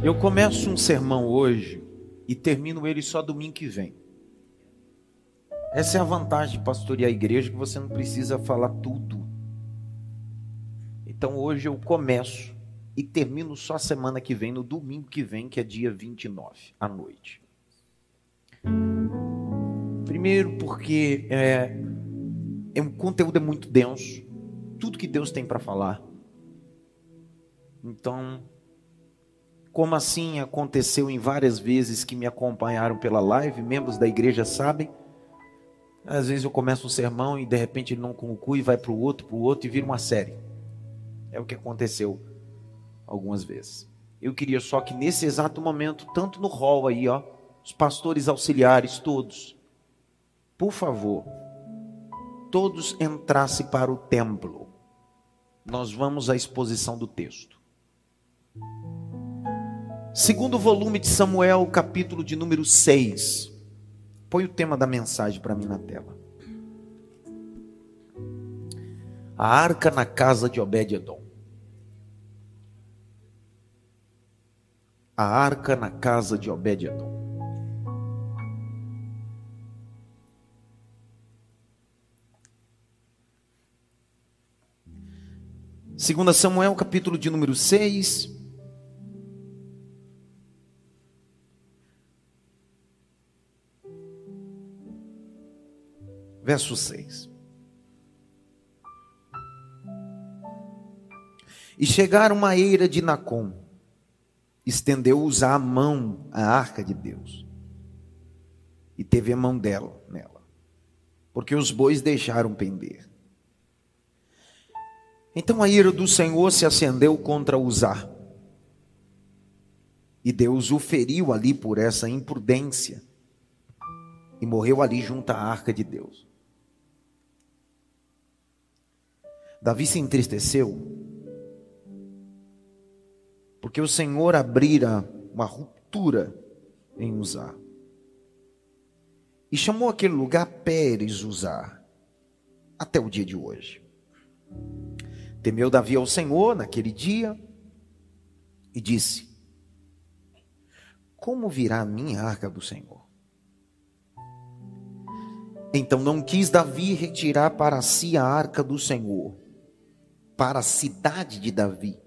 Eu começo um sermão hoje e termino ele só domingo que vem. Essa é a vantagem de pastorear a igreja, que você não precisa falar tudo. Então hoje eu começo e termino só semana que vem, no domingo que vem, que é dia 29, à noite. Primeiro porque é, é um conteúdo é muito denso, tudo que Deus tem para falar. Então, como assim aconteceu em várias vezes que me acompanharam pela live, membros da igreja sabem. Às vezes eu começo um sermão e de repente ele não conclui, vai para o outro, para o outro e vira uma série. É o que aconteceu algumas vezes. Eu queria só que nesse exato momento, tanto no hall aí, ó, os pastores auxiliares todos, por favor, todos entrassem para o templo. Nós vamos à exposição do texto. Segundo volume de Samuel, capítulo de número 6. Põe o tema da mensagem para mim na tela. A arca na casa de Obed-edom. A arca na casa de Obed-edom. Segunda Samuel, capítulo de número 6, verso 6. E chegaram a eira de Nacon, estendeu-os a mão à arca de Deus, e teve a mão dela nela, porque os bois deixaram pender. Então a ira do Senhor se acendeu contra Uzá, e Deus o feriu ali por essa imprudência, e morreu ali junto à arca de Deus. Davi se entristeceu porque o Senhor abrira uma ruptura em Uzá. E chamou aquele lugar Pérez Uzá, até o dia de hoje. Temeu Davi ao Senhor naquele dia e disse: Como virá a minha arca do Senhor? Então não quis Davi retirar para si a arca do Senhor para a cidade de Davi.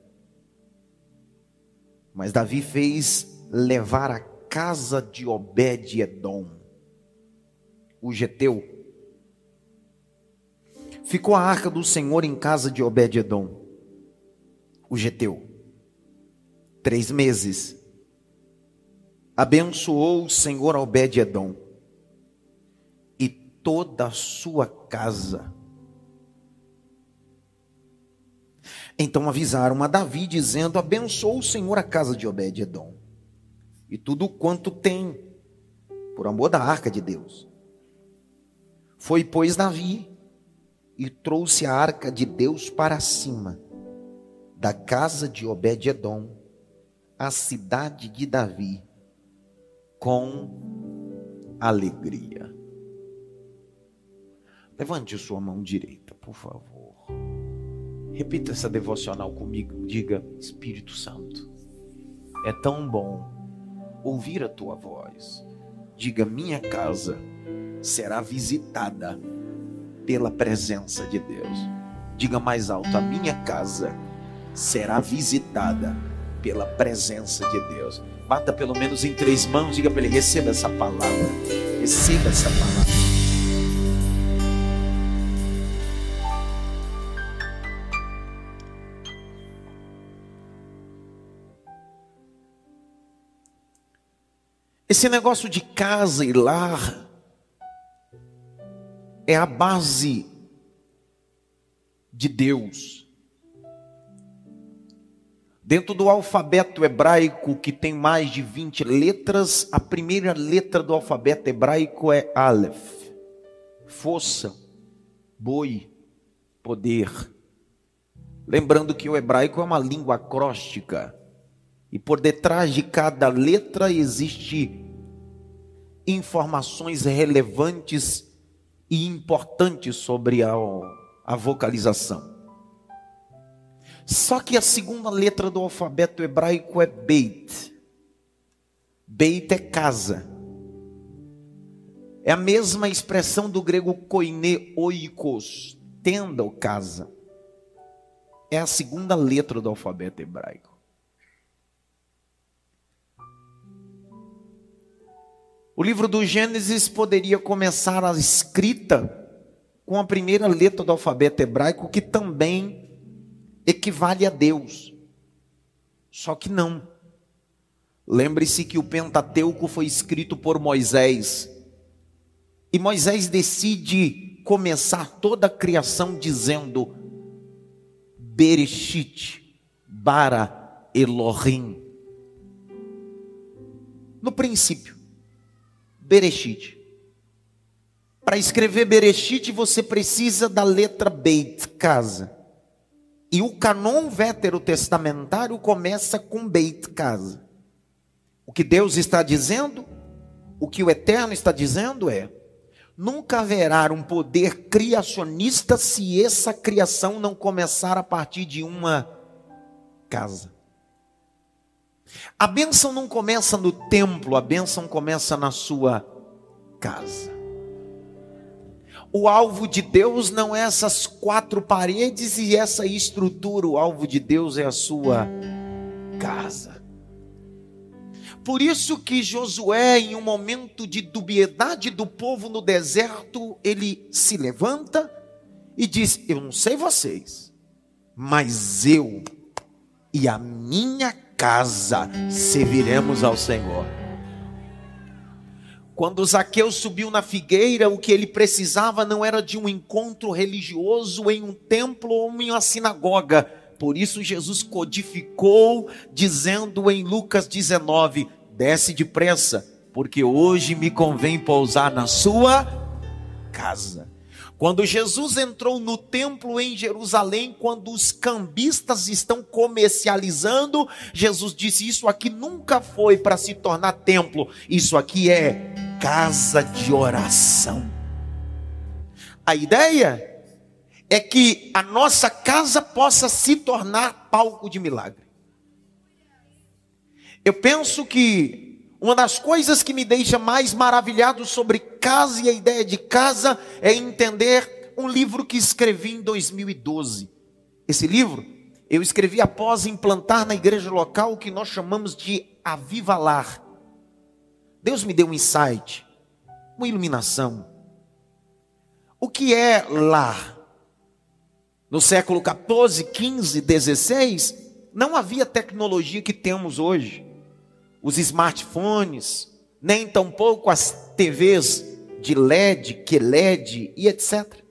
Mas Davi fez levar a casa de Obed-edom, o geteu. Ficou a arca do Senhor em casa de Obed-edom, o geteu, três meses. Abençoou o Senhor Obed-edom e toda a sua casa Então avisaram a Davi, dizendo: Abençoa o Senhor a casa de Obed-Edom, e tudo quanto tem, por amor da arca de Deus. Foi, pois, Davi, e trouxe a arca de Deus para cima, da casa de Obed-Edom, a cidade de Davi, com alegria. Levante sua mão direita, por favor. Repita essa devocional comigo. Diga: Espírito Santo, é tão bom ouvir a tua voz. Diga: Minha casa será visitada pela presença de Deus. Diga mais alto: A minha casa será visitada pela presença de Deus. Bata pelo menos em três mãos, diga para ele: receba essa palavra, receba essa palavra. Esse negócio de casa e lar é a base de Deus. Dentro do alfabeto hebraico, que tem mais de 20 letras, a primeira letra do alfabeto hebraico é Aleph. Força, boi, poder. Lembrando que o hebraico é uma língua acróstica. E por detrás de cada letra existe informações relevantes e importantes sobre a, a vocalização. Só que a segunda letra do alfabeto hebraico é Beit. Beit é casa. É a mesma expressão do grego koine oikos, tenda ou casa. É a segunda letra do alfabeto hebraico. O livro do Gênesis poderia começar a escrita com a primeira letra do alfabeto hebraico, que também equivale a Deus. Só que não. Lembre-se que o Pentateuco foi escrito por Moisés. E Moisés decide começar toda a criação dizendo: Bereshit, bara Elohim. No princípio, Bereshit. Para escrever Bereshit, você precisa da letra Beit, casa. E o canon veterotestamentário começa com Beit, casa. O que Deus está dizendo, o que o Eterno está dizendo é: nunca haverá um poder criacionista se essa criação não começar a partir de uma casa. A bênção não começa no templo, a bênção começa na sua casa. O alvo de Deus não é essas quatro paredes e essa estrutura, o alvo de Deus é a sua casa. Por isso que Josué, em um momento de dubiedade do povo no deserto, ele se levanta e diz: Eu não sei vocês, mas eu e a minha casa serviremos ao Senhor. Quando Zaqueu subiu na figueira, o que ele precisava não era de um encontro religioso em um templo ou em uma sinagoga. Por isso Jesus codificou, dizendo em Lucas 19: Desce depressa, porque hoje me convém pousar na sua casa. Quando Jesus entrou no templo em Jerusalém, quando os cambistas estão comercializando, Jesus disse: Isso aqui nunca foi para se tornar templo, isso aqui é casa de oração. A ideia é que a nossa casa possa se tornar palco de milagre. Eu penso que uma das coisas que me deixa mais maravilhado sobre casa e a ideia de casa é entender um livro que escrevi em 2012. Esse livro eu escrevi após implantar na igreja local o que nós chamamos de avivalar. Deus me deu um insight, uma iluminação. O que é lar? No século 14, 15, 16, não havia tecnologia que temos hoje. Os smartphones, nem tampouco as TVs de LED, QLED e etc.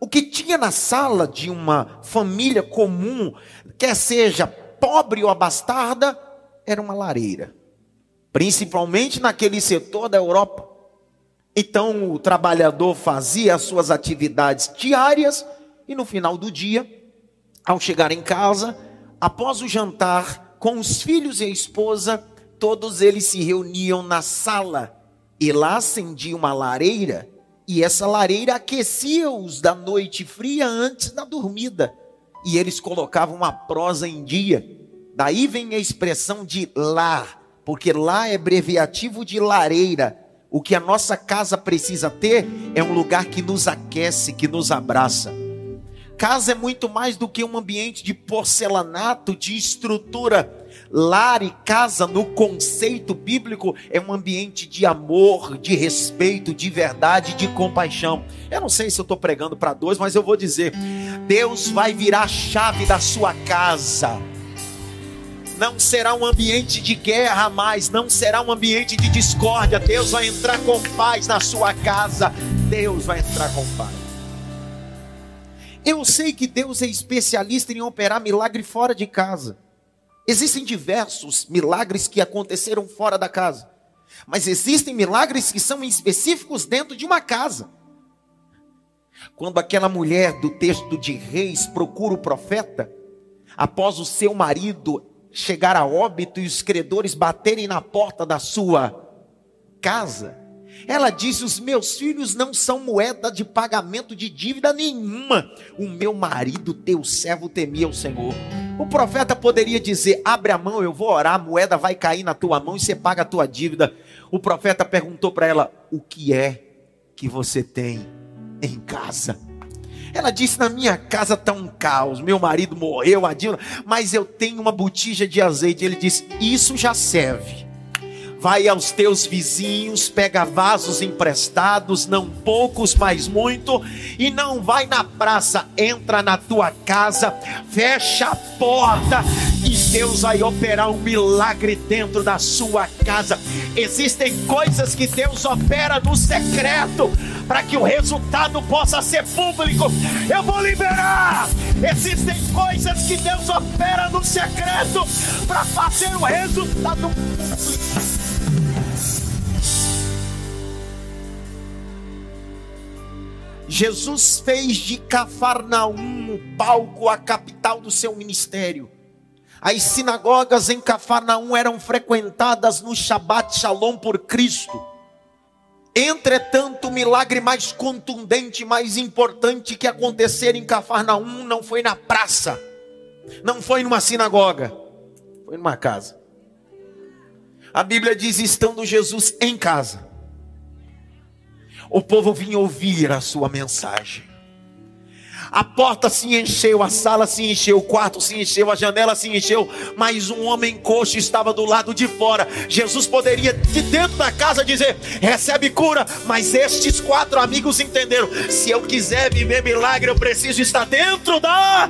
O que tinha na sala de uma família comum, quer seja pobre ou abastarda, era uma lareira principalmente naquele setor da Europa. Então o trabalhador fazia as suas atividades diárias e no final do dia, ao chegar em casa, após o jantar, com os filhos e a esposa, todos eles se reuniam na sala e lá acendia uma lareira e essa lareira aquecia-os da noite fria antes da dormida. E eles colocavam uma prosa em dia. Daí vem a expressão de lar porque lá é abreviativo de lareira. O que a nossa casa precisa ter é um lugar que nos aquece, que nos abraça. Casa é muito mais do que um ambiente de porcelanato, de estrutura. Lar e casa, no conceito bíblico, é um ambiente de amor, de respeito, de verdade, de compaixão. Eu não sei se eu estou pregando para dois, mas eu vou dizer: Deus vai virar a chave da sua casa não será um ambiente de guerra mais, não será um ambiente de discórdia. Deus vai entrar com paz na sua casa. Deus vai entrar com paz. Eu sei que Deus é especialista em operar milagre fora de casa. Existem diversos milagres que aconteceram fora da casa. Mas existem milagres que são específicos dentro de uma casa. Quando aquela mulher do texto de Reis procura o profeta, após o seu marido chegar a óbito e os credores baterem na porta da sua casa, ela disse: Os meus filhos não são moeda de pagamento de dívida nenhuma. O meu marido, teu servo, temia o Senhor. O profeta poderia dizer: abre a mão, eu vou orar, a moeda vai cair na tua mão e você paga a tua dívida. O profeta perguntou para ela: o que é que você tem em casa? Ela disse: Na minha casa está um caos. Meu marido morreu, a Dilma, mas eu tenho uma botija de azeite. Ele disse: Isso já serve vai aos teus vizinhos, pega vasos emprestados, não poucos, mas muito, e não vai na praça, entra na tua casa, fecha a porta e Deus vai operar um milagre dentro da sua casa. Existem coisas que Deus opera no secreto para que o resultado possa ser público. Eu vou liberar. Existem coisas que Deus opera no secreto para fazer o resultado público. Jesus fez de Cafarnaum o palco, a capital do seu ministério. As sinagogas em Cafarnaum eram frequentadas no Shabat Shalom por Cristo. Entretanto, o milagre mais contundente, mais importante que acontecer em Cafarnaum não foi na praça, não foi numa sinagoga, foi numa casa. A Bíblia diz: estando Jesus em casa, o povo vinha ouvir a sua mensagem. A porta se encheu, a sala se encheu, o quarto se encheu, a janela se encheu, mas um homem coxo estava do lado de fora. Jesus poderia de dentro da casa dizer: recebe cura, mas estes quatro amigos entenderam: se eu quiser viver milagre, eu preciso estar dentro da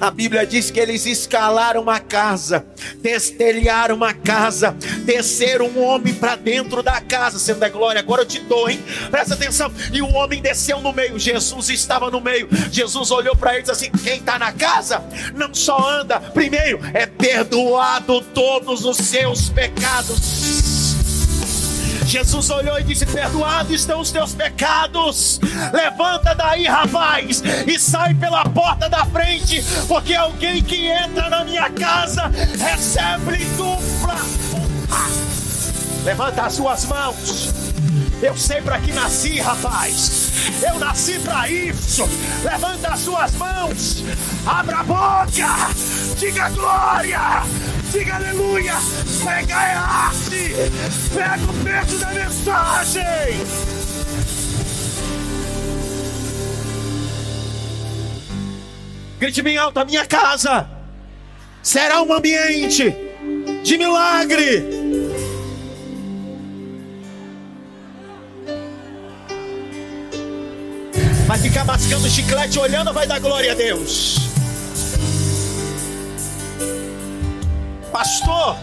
a Bíblia diz que eles escalaram uma casa, destelharam uma casa, desceram um homem para dentro da casa, sendo da glória. Agora eu te dou, hein? Presta atenção. E o homem desceu no meio, Jesus estava no meio. Jesus olhou para ele e disse assim: Quem está na casa não só anda, primeiro é perdoado todos os seus pecados. Jesus olhou e disse: Perdoados estão os teus pecados. Levanta daí, rapaz, e sai pela porta da frente, porque alguém que entra na minha casa recebe dupla. Levanta as suas mãos. Eu sei para que nasci, rapaz. Eu nasci para isso. Levanta as suas mãos. Abra a boca. Diga glória. Diga aleluia. Pega a arte. Pega o peso da mensagem. Grite bem alto: a minha casa será um ambiente de milagre. Vai ficar mascando chiclete olhando, vai dar glória a Deus. Pastor,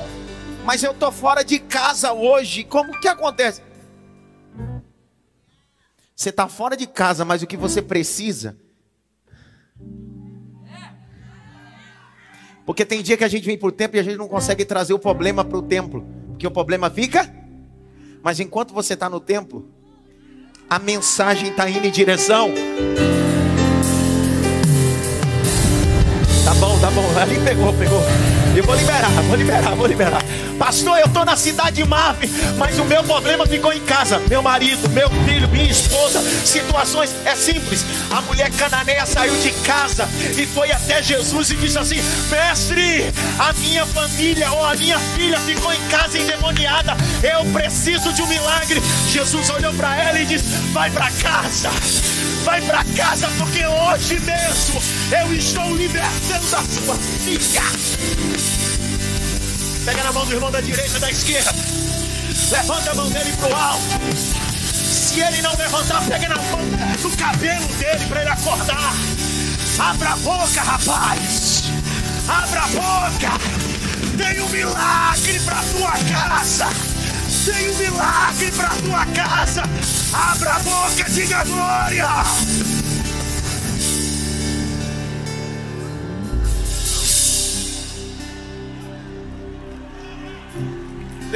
mas eu tô fora de casa hoje. Como que acontece? Você está fora de casa, mas o que você precisa. Porque tem dia que a gente vem por tempo e a gente não consegue trazer o problema para o templo. Porque o problema fica. Mas enquanto você está no templo, a mensagem está indo em direção. Tá bom, tá bom. Ali pegou, pegou. Eu vou liberar, vou liberar, vou liberar. Pastor, eu estou na cidade de Marve, mas o meu problema ficou em casa. Meu marido, meu filho, minha esposa. Situações é simples. A mulher cananeia saiu de casa e foi até Jesus e disse assim: Mestre, a minha família ou a minha filha ficou em casa endemoniada. Eu preciso de um milagre. Jesus olhou para ela e disse: Vai para casa. Vai para casa, porque hoje mesmo eu estou libertando a sua filha. Pega na mão do irmão da direita, da esquerda. Levanta a mão dele pro alto. Se ele não levantar, pega na mão do cabelo dele para ele acordar. Abra a boca, rapaz. Abra a boca. Tem um milagre para tua casa. Tem um milagre para tua casa. Abra a boca, diga glória.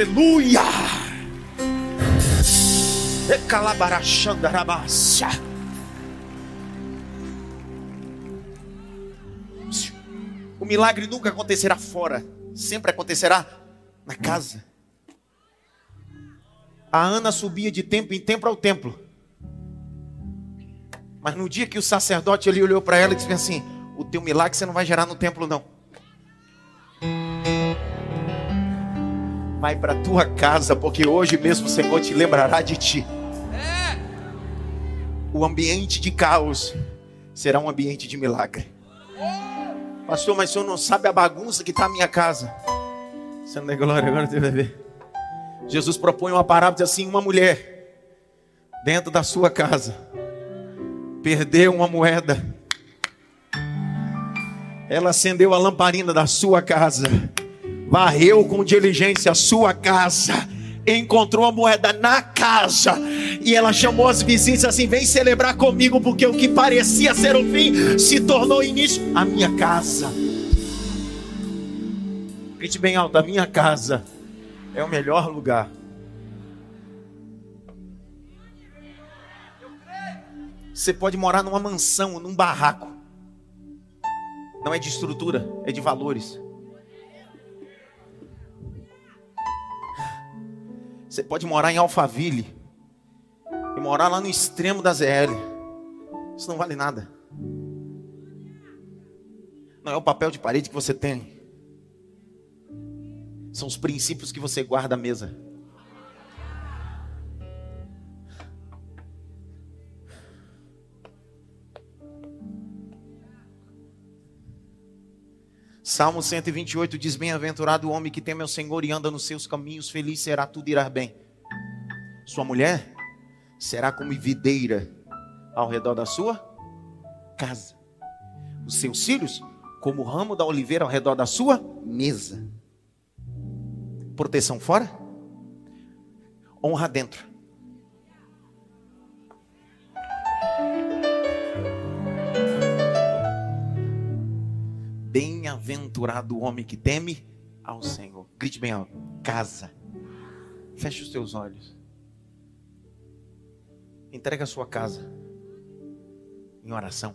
Aleluia! O milagre nunca acontecerá fora, sempre acontecerá na casa. A Ana subia de tempo em tempo ao templo. Mas no dia que o sacerdote ali olhou para ela e disse assim: O teu milagre você não vai gerar no templo, não. Vai para tua casa, porque hoje mesmo o Senhor te lembrará de ti. O ambiente de caos será um ambiente de milagre. Pastor, mas o senhor não sabe a bagunça que está a minha casa. Você não é glória, agora você vai ver. Jesus propõe uma parábola assim: uma mulher dentro da sua casa perdeu uma moeda. Ela acendeu a lamparina da sua casa, varreu com diligência a sua casa, encontrou a moeda na casa e ela chamou as vizinhas assim: vem celebrar comigo, porque o que parecia ser o fim se tornou início. A minha casa. Grite bem alto: a minha casa é o melhor lugar. Você pode morar numa mansão, num barraco. Não é de estrutura, é de valores. Você pode morar em Alphaville e morar lá no extremo da ZL. Isso não vale nada. Não é o papel de parede que você tem. São os princípios que você guarda à mesa. Salmo 128 diz: Bem-aventurado o homem que teme ao Senhor e anda nos seus caminhos, feliz será, tudo irá bem. Sua mulher será como videira ao redor da sua casa. Os seus filhos, como ramo da oliveira ao redor da sua mesa proteção fora, honra dentro. Bem-aventurado o homem que teme ao Senhor. Grite bem alto. Casa. Feche os teus olhos. Entrega a sua casa em oração.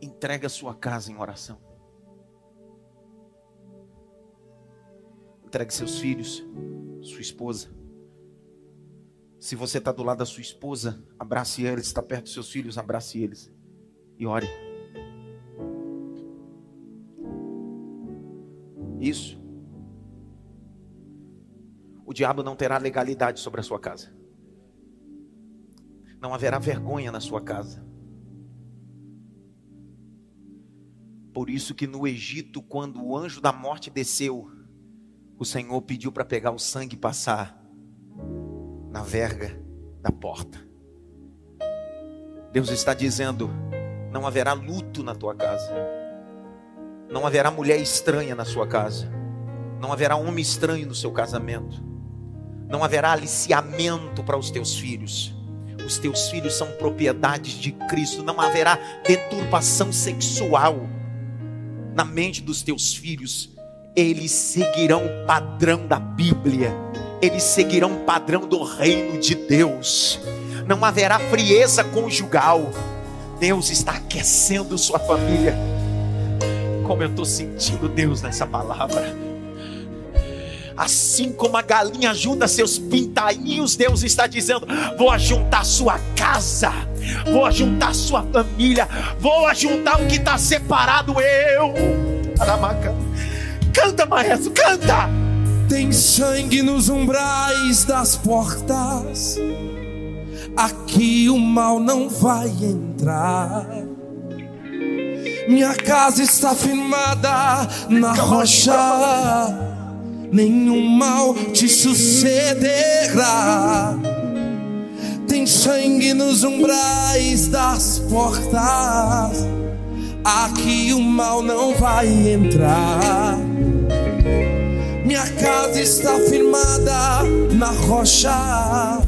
Entrega a sua casa em oração. Entregue seus filhos, sua esposa. Se você está do lado da sua esposa, abrace eles. Está perto dos seus filhos, abrace eles. E ore. Isso. O diabo não terá legalidade sobre a sua casa. Não haverá vergonha na sua casa. Por isso que no Egito, quando o anjo da morte desceu, o Senhor pediu para pegar o sangue e passar na verga da porta. Deus está dizendo: não haverá luto na tua casa, não haverá mulher estranha na sua casa, não haverá homem estranho no seu casamento, não haverá aliciamento para os teus filhos. Os teus filhos são propriedades de Cristo, não haverá deturpação sexual na mente dos teus filhos. Eles seguirão o padrão da Bíblia, eles seguirão o padrão do reino de Deus. Não haverá frieza conjugal. Deus está aquecendo sua família. Como eu estou sentindo Deus nessa palavra. Assim como a galinha junta seus pintainhos, Deus está dizendo: vou ajuntar sua casa, vou ajuntar sua família, vou ajuntar o que está separado eu. Aramaca. Canta, maestro, canta! Tem sangue nos umbrais das portas, aqui o mal não vai entrar. Minha casa está firmada na rocha, nenhum mal te sucederá. Tem sangue nos umbrais das portas, aqui o mal não vai entrar. Minha casa está firmada na rocha,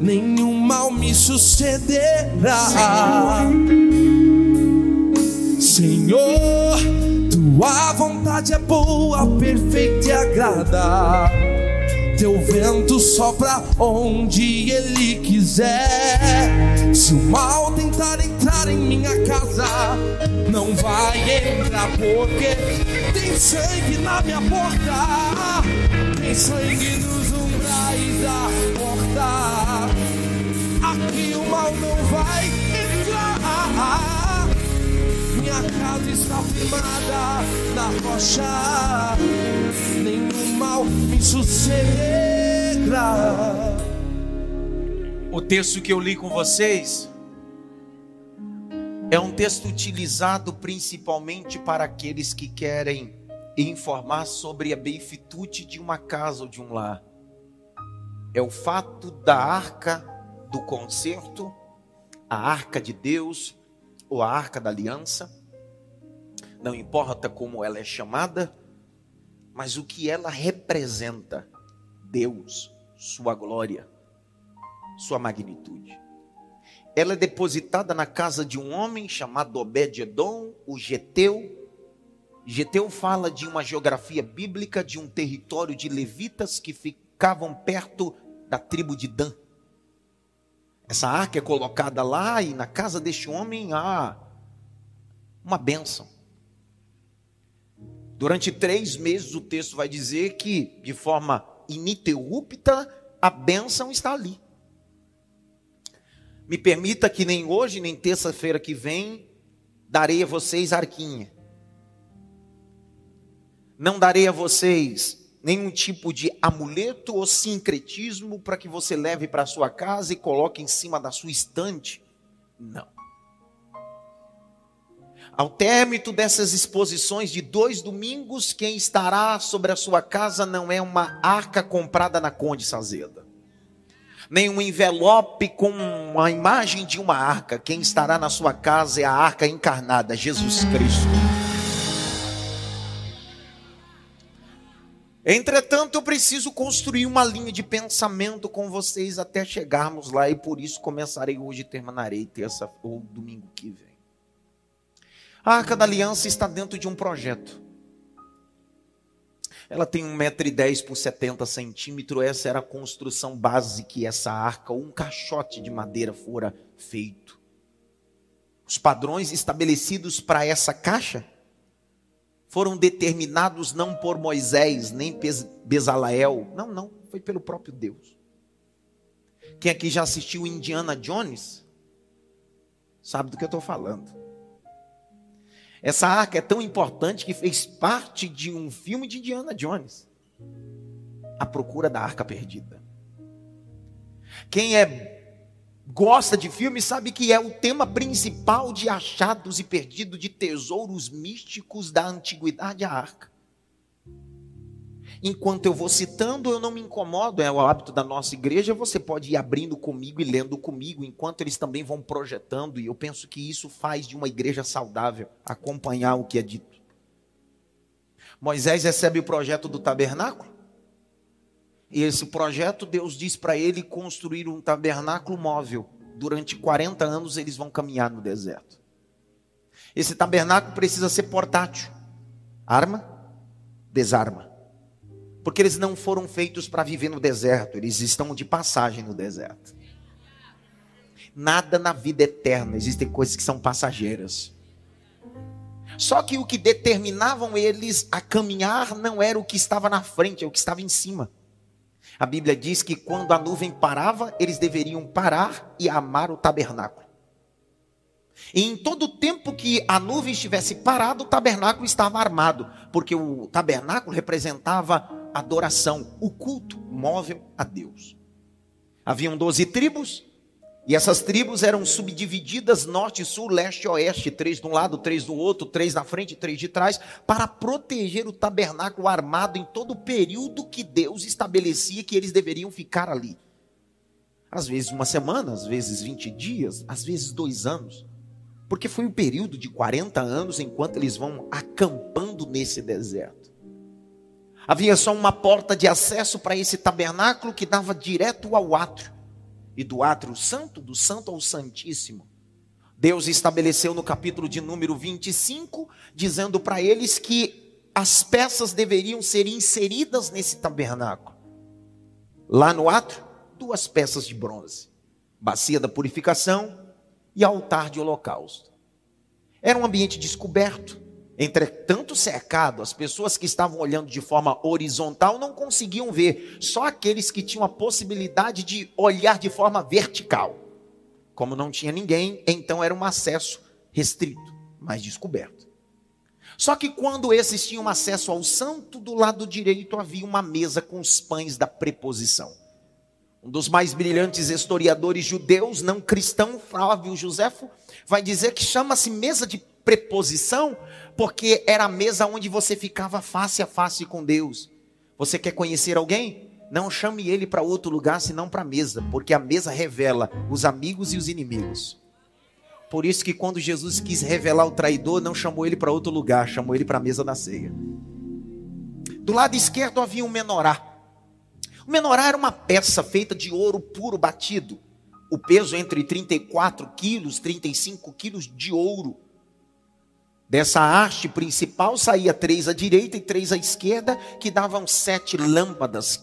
nenhum mal me sucederá. Senhor, tua vontade é boa, perfeita e agrada. Teu vento sopra onde ele quiser. Se o mal tentar entrar em minha casa, não vai entrar porque tem sangue na minha porta, tem sangue nos umbrais da porta. que o mal não vai entrar. Minha casa está firmada na rocha, nenhum mal me sucederá. O texto que eu li com vocês é um texto utilizado principalmente para aqueles que querem informar sobre a beifitude de uma casa ou de um lar. É o fato da arca do concerto, a arca de Deus ou a arca da aliança, não importa como ela é chamada, mas o que ela representa: Deus, Sua glória, Sua magnitude. Ela é depositada na casa de um homem chamado Obed-edom, o Geteu. Geteu fala de uma geografia bíblica de um território de levitas que ficavam perto da tribo de Dan. Essa arca é colocada lá e na casa deste homem há uma bênção. Durante três meses o texto vai dizer que, de forma ininterrupta, a bênção está ali. Me permita que nem hoje, nem terça-feira que vem, darei a vocês arquinha. Não darei a vocês nenhum tipo de amuleto ou sincretismo para que você leve para sua casa e coloque em cima da sua estante. Não. Ao término dessas exposições de dois domingos, quem estará sobre a sua casa não é uma arca comprada na Conde Sazeda nem um envelope com a imagem de uma arca. Quem estará na sua casa é a arca encarnada, Jesus Cristo. Entretanto, eu preciso construir uma linha de pensamento com vocês até chegarmos lá e por isso começarei hoje e terminarei terça ou domingo que vem. A Arca da Aliança está dentro de um projeto. Ela tem 1,10m por 70 centímetros. Essa era a construção base que essa arca, um caixote de madeira, fora feito. Os padrões estabelecidos para essa caixa foram determinados não por Moisés, nem Bezalael. Não, não, foi pelo próprio Deus. Quem aqui já assistiu Indiana Jones, sabe do que eu estou falando. Essa arca é tão importante que fez parte de um filme de Indiana Jones. A procura da arca perdida. Quem é gosta de filme sabe que é o tema principal de achados e perdidos de tesouros místicos da antiguidade a arca. Enquanto eu vou citando, eu não me incomodo, é o hábito da nossa igreja, você pode ir abrindo comigo e lendo comigo, enquanto eles também vão projetando, e eu penso que isso faz de uma igreja saudável acompanhar o que é dito. Moisés recebe o projeto do tabernáculo, e esse projeto, Deus diz para ele construir um tabernáculo móvel. Durante 40 anos eles vão caminhar no deserto. Esse tabernáculo precisa ser portátil. Arma, desarma. Porque eles não foram feitos para viver no deserto, eles estão de passagem no deserto. Nada na vida eterna, existem coisas que são passageiras. Só que o que determinavam eles a caminhar não era o que estava na frente, é o que estava em cima. A Bíblia diz que quando a nuvem parava, eles deveriam parar e amar o tabernáculo. E em todo o tempo que a nuvem estivesse parada, o tabernáculo estava armado, porque o tabernáculo representava adoração, o culto móvel a Deus. Haviam doze tribos, e essas tribos eram subdivididas norte, sul, leste e oeste, três de um lado, três do outro, três na frente, três de trás, para proteger o tabernáculo armado em todo o período que Deus estabelecia que eles deveriam ficar ali. Às vezes uma semana, às vezes 20 dias, às vezes dois anos. Porque foi um período de 40 anos enquanto eles vão acampando nesse deserto. Havia só uma porta de acesso para esse tabernáculo que dava direto ao átrio. E do átrio santo, do santo ao santíssimo. Deus estabeleceu no capítulo de número 25, dizendo para eles que as peças deveriam ser inseridas nesse tabernáculo. Lá no átrio, duas peças de bronze: bacia da purificação e altar de holocausto. Era um ambiente descoberto, Entretanto, cercado, as pessoas que estavam olhando de forma horizontal não conseguiam ver, só aqueles que tinham a possibilidade de olhar de forma vertical. Como não tinha ninguém, então era um acesso restrito, mas descoberto. Só que quando esses tinham acesso ao santo, do lado direito havia uma mesa com os pães da preposição. Um dos mais brilhantes historiadores judeus, não cristão, Flávio Josefo, vai dizer que chama-se mesa de preposição, porque era a mesa onde você ficava face a face com Deus. Você quer conhecer alguém? Não chame ele para outro lugar senão para a mesa, porque a mesa revela os amigos e os inimigos. Por isso que quando Jesus quis revelar o traidor, não chamou ele para outro lugar, chamou ele para a mesa da ceia. Do lado esquerdo havia um menorá. O menorá era uma peça feita de ouro puro batido. O peso entre 34 quilos, 35 quilos de ouro. Dessa haste principal saía três à direita e três à esquerda, que davam sete lâmpadas.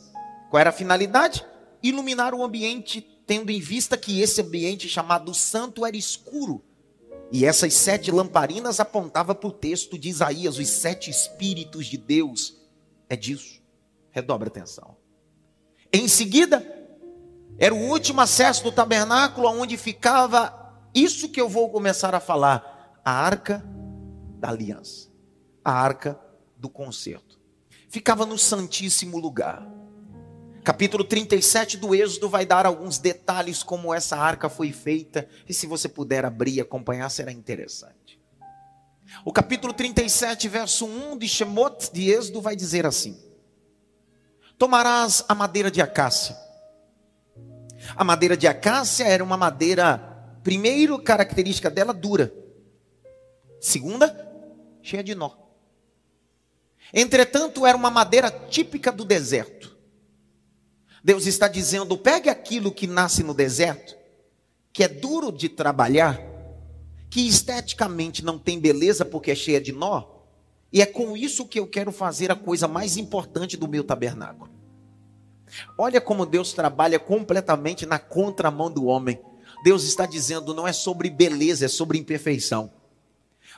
Qual era a finalidade? Iluminar o ambiente, tendo em vista que esse ambiente chamado santo era escuro. E essas sete lamparinas apontavam para o texto de Isaías, os sete espíritos de Deus. É disso. Redobre atenção. Em seguida, era o último acesso do tabernáculo, onde ficava isso que eu vou começar a falar: a arca da aliança, a arca do concerto. Ficava no santíssimo lugar. Capítulo 37 do Êxodo vai dar alguns detalhes como essa arca foi feita, e se você puder abrir e acompanhar, será interessante. O capítulo 37, verso 1 de Shemot de Êxodo vai dizer assim: Tomarás a madeira de acácia. A madeira de acácia era uma madeira, primeiro, característica dela, dura. Segunda, cheia de nó. Entretanto, era uma madeira típica do deserto. Deus está dizendo: pegue aquilo que nasce no deserto, que é duro de trabalhar, que esteticamente não tem beleza porque é cheia de nó, e é com isso que eu quero fazer a coisa mais importante do meu tabernáculo. Olha como Deus trabalha completamente na contramão do homem. Deus está dizendo, não é sobre beleza, é sobre imperfeição.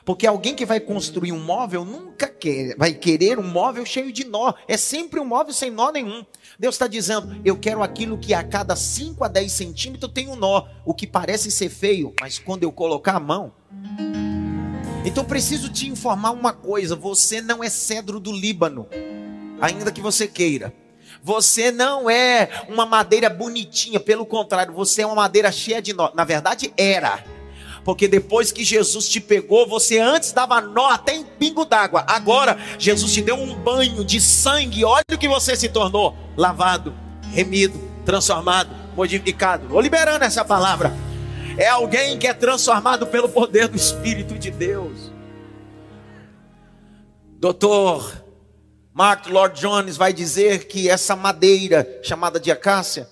Porque alguém que vai construir um móvel nunca quer, vai querer um móvel cheio de nó. É sempre um móvel sem nó nenhum. Deus está dizendo, eu quero aquilo que a cada 5 a 10 centímetros tem um nó. O que parece ser feio, mas quando eu colocar a mão, então preciso te informar uma coisa: você não é cedro do Líbano, ainda que você queira. Você não é uma madeira bonitinha, pelo contrário, você é uma madeira cheia de nó. Na verdade, era. Porque depois que Jesus te pegou, você antes dava nó até em pingo d'água. Agora, Jesus te deu um banho de sangue. Olha o que você se tornou: lavado, remido, transformado, modificado. Vou liberando essa palavra é alguém que é transformado pelo poder do Espírito de Deus. Doutor Mark Lord Jones vai dizer que essa madeira chamada de acácia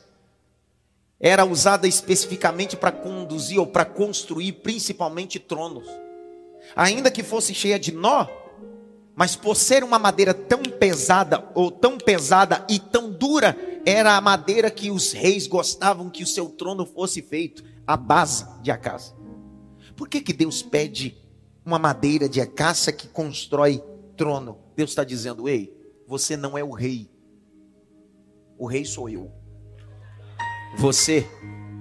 era usada especificamente para conduzir ou para construir principalmente tronos. Ainda que fosse cheia de nó, mas por ser uma madeira tão pesada ou tão pesada e tão dura, era a madeira que os reis gostavam que o seu trono fosse feito a base de acácia. Por que, que Deus pede uma madeira de acácia que constrói trono? Deus está dizendo: ei, você não é o rei, o rei sou eu. Você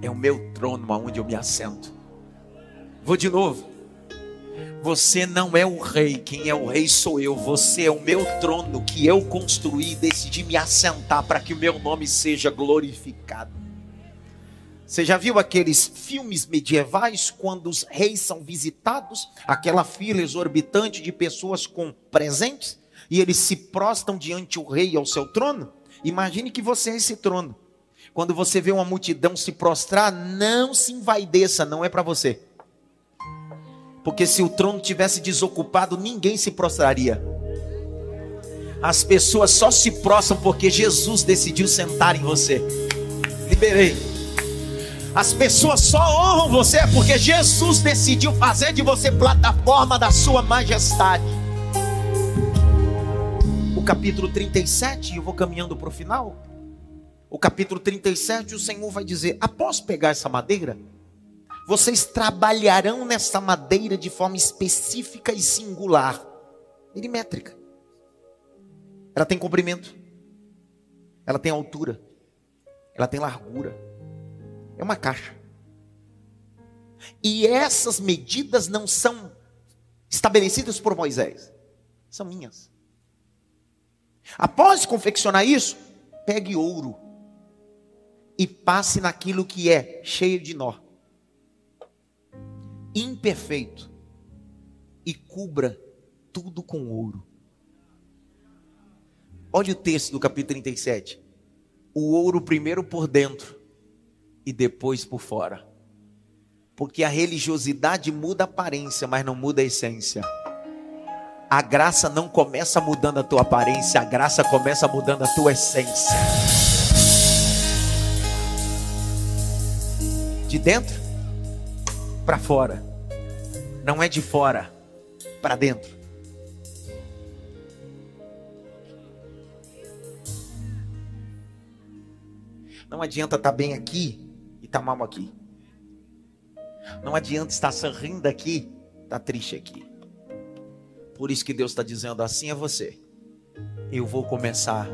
é o meu trono aonde eu me assento. Vou de novo. Você não é o rei, quem é o rei sou eu. Você é o meu trono que eu construí e decidi me assentar para que o meu nome seja glorificado. Você já viu aqueles filmes medievais quando os reis são visitados, aquela fila exorbitante de pessoas com presentes e eles se prostam diante o rei ao seu trono? Imagine que você é esse trono. Quando você vê uma multidão se prostrar, não se envaideça, não é para você. Porque se o trono tivesse desocupado, ninguém se prostraria. As pessoas só se prostram porque Jesus decidiu sentar em você. Liberei. As pessoas só honram você porque Jesus decidiu fazer de você plataforma da sua majestade. O capítulo 37, eu vou caminhando para o final. O capítulo 37, o Senhor vai dizer: após pegar essa madeira, vocês trabalharão nessa madeira de forma específica e singular, milimétrica. Ela tem comprimento, ela tem altura, ela tem largura é uma caixa. E essas medidas não são estabelecidas por Moisés, são minhas. Após confeccionar isso, pegue ouro e passe naquilo que é cheio de nó, imperfeito, e cubra tudo com ouro. Olha o texto do capítulo 37. O ouro primeiro por dentro e depois por fora. Porque a religiosidade muda a aparência, mas não muda a essência. A graça não começa mudando a tua aparência, a graça começa mudando a tua essência. De dentro para fora. Não é de fora para dentro. Não adianta estar tá bem aqui e estar tá mal aqui. Não adianta estar sorrindo aqui, estar tá triste aqui. Por isso que Deus está dizendo assim a você. Eu vou começar